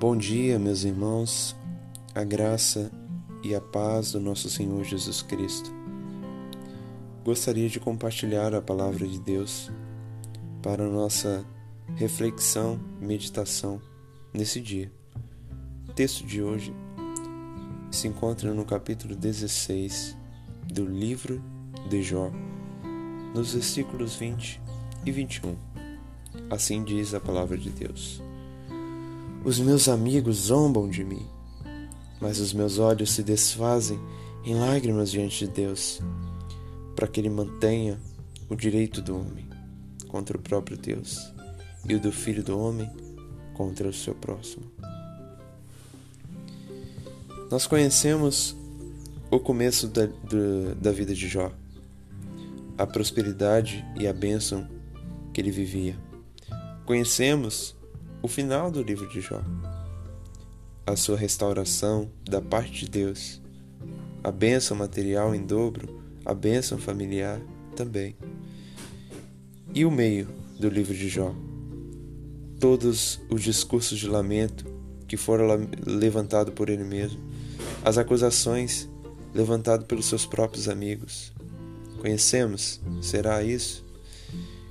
Bom dia, meus irmãos, a graça e a paz do nosso Senhor Jesus Cristo. Gostaria de compartilhar a palavra de Deus para nossa reflexão meditação nesse dia. O texto de hoje se encontra no capítulo 16 do livro de Jó, nos versículos 20 e 21. Assim diz a palavra de Deus. Os meus amigos zombam de mim, mas os meus olhos se desfazem em lágrimas diante de Deus, para que Ele mantenha o direito do homem contra o próprio Deus e o do filho do homem contra o seu próximo. Nós conhecemos o começo da, do, da vida de Jó, a prosperidade e a bênção que ele vivia. Conhecemos o final do livro de Jó, a sua restauração da parte de Deus, a bênção material em dobro, a bênção familiar também. E o meio do livro de Jó, todos os discursos de lamento que foram levantados por ele mesmo, as acusações levantadas pelos seus próprios amigos. Conhecemos? Será isso?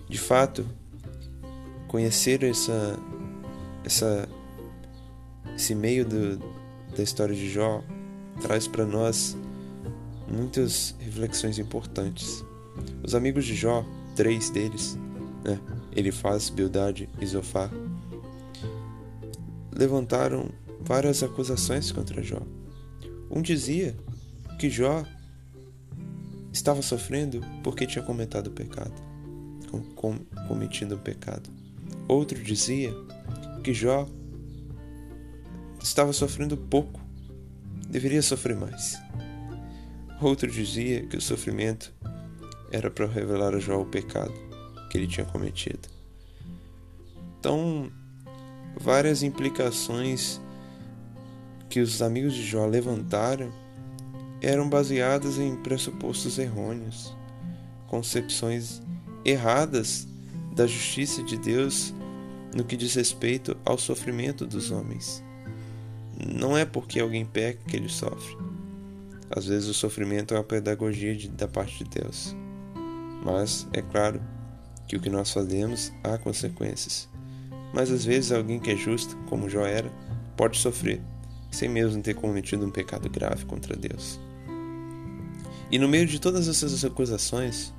De fato, conhecer essa essa, esse meio do, da história de Jó traz para nós muitas reflexões importantes. Os amigos de Jó, três deles, né, Elifaz, Bildade e Zofar, levantaram várias acusações contra Jó. Um dizia que Jó estava sofrendo porque tinha cometido pecado, com, com, cometido um pecado. Outro dizia que Jó estava sofrendo pouco, deveria sofrer mais. Outro dizia que o sofrimento era para revelar a Jó o pecado que ele tinha cometido. Então, várias implicações que os amigos de Jó levantaram eram baseadas em pressupostos errôneos, concepções erradas da justiça de Deus no que diz respeito ao sofrimento dos homens. Não é porque alguém peca que ele sofre. Às vezes o sofrimento é uma pedagogia de, da parte de Deus. Mas é claro que o que nós fazemos há consequências. Mas às vezes alguém que é justo, como Jó era, pode sofrer, sem mesmo ter cometido um pecado grave contra Deus. E no meio de todas essas acusações,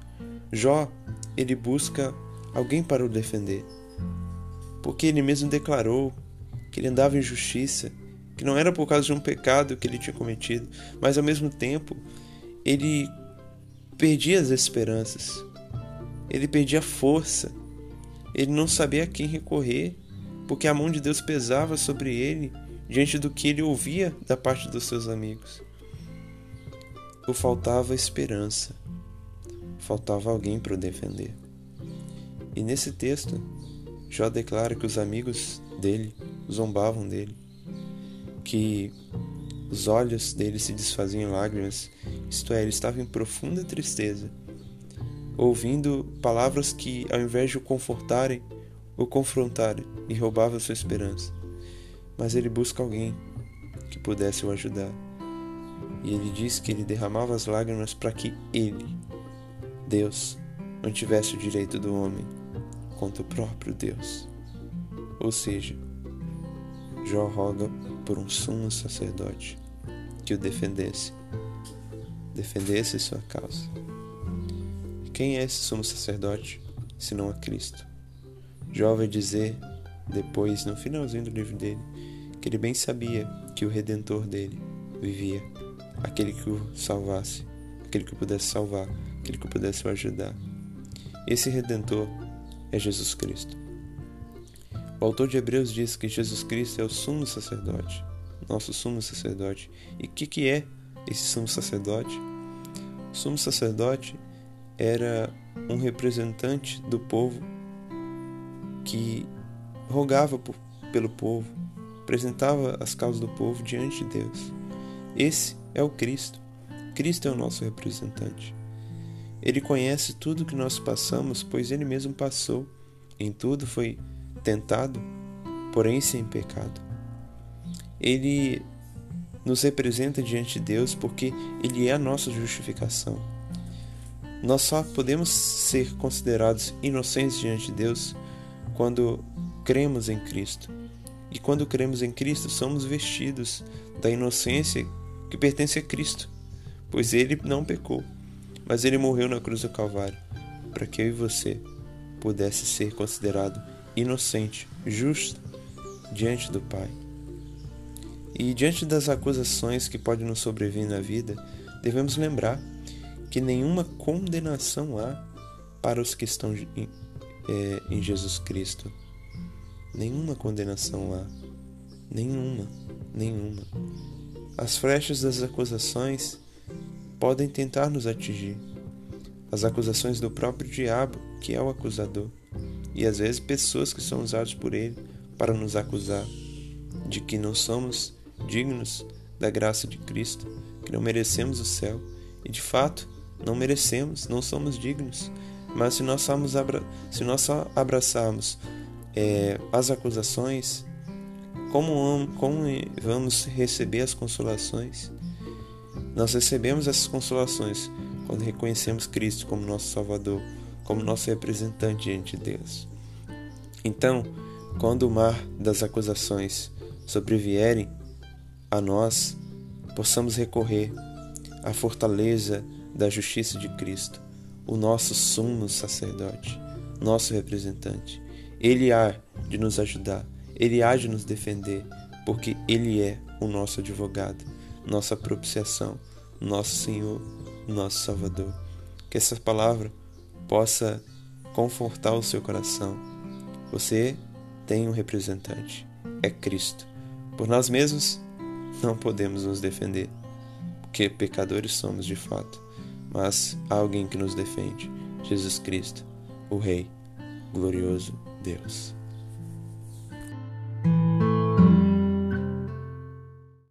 Jó, ele busca alguém para o defender porque ele mesmo declarou que ele andava em justiça, que não era por causa de um pecado que ele tinha cometido, mas ao mesmo tempo ele perdia as esperanças, ele perdia a força, ele não sabia a quem recorrer, porque a mão de Deus pesava sobre ele diante do que ele ouvia da parte dos seus amigos. O faltava esperança, faltava alguém para o defender. E nesse texto, Jó declara que os amigos dele zombavam dele, que os olhos dele se desfaziam em lágrimas, isto é, ele estava em profunda tristeza, ouvindo palavras que, ao invés de o confortarem, o confrontarem e roubavam sua esperança. Mas ele busca alguém que pudesse o ajudar. E ele diz que ele derramava as lágrimas para que ele, Deus, não tivesse o direito do homem contra o próprio Deus. Ou seja, Jó roga por um sumo sacerdote que o defendesse, defendesse sua causa. Quem é esse sumo sacerdote, senão a Cristo? Jó vai dizer depois, no finalzinho do livro dele, que ele bem sabia que o redentor dele vivia, aquele que o salvasse, aquele que o pudesse salvar, aquele que o pudesse ajudar. Esse redentor é Jesus Cristo. O autor de Hebreus diz que Jesus Cristo é o sumo sacerdote, nosso sumo sacerdote. E o que, que é esse sumo sacerdote? O sumo sacerdote era um representante do povo que rogava por, pelo povo, apresentava as causas do povo diante de Deus. Esse é o Cristo. Cristo é o nosso representante. Ele conhece tudo que nós passamos, pois ele mesmo passou. Em tudo foi tentado, porém sem pecado. ele nos representa diante de Deus porque ele é a nossa justificação. Nós só podemos ser considerados inocentes diante de Deus quando cremos em Cristo. E quando cremos em Cristo, somos vestidos da inocência que pertence a Cristo, pois ele não pecou, mas ele morreu na cruz do Calvário para que eu e você pudesse ser considerado inocente, justo diante do Pai. E diante das acusações que podem nos sobrevir na vida, devemos lembrar que nenhuma condenação há para os que estão em, é, em Jesus Cristo. Nenhuma condenação há. Nenhuma, nenhuma. As flechas das acusações podem tentar nos atingir. As acusações do próprio diabo, que é o acusador, e às vezes pessoas que são usadas por ele para nos acusar de que não somos dignos da graça de Cristo, que não merecemos o céu. E de fato, não merecemos, não somos dignos. Mas se nós, somos abra se nós só abraçarmos é, as acusações, como, como vamos receber as consolações? Nós recebemos essas consolações quando reconhecemos Cristo como nosso Salvador, como nosso representante diante de Deus. Então, quando o mar das acusações sobrevierem a nós, possamos recorrer à fortaleza da justiça de Cristo, o nosso sumo sacerdote, nosso representante. Ele há de nos ajudar, ele há de nos defender, porque ele é o nosso advogado, nossa propiciação, nosso Senhor, nosso Salvador. Que essa palavra possa confortar o seu coração. Você tem um representante, é Cristo. Por nós mesmos não podemos nos defender, porque pecadores somos de fato, mas há alguém que nos defende: Jesus Cristo, o Rei, glorioso Deus.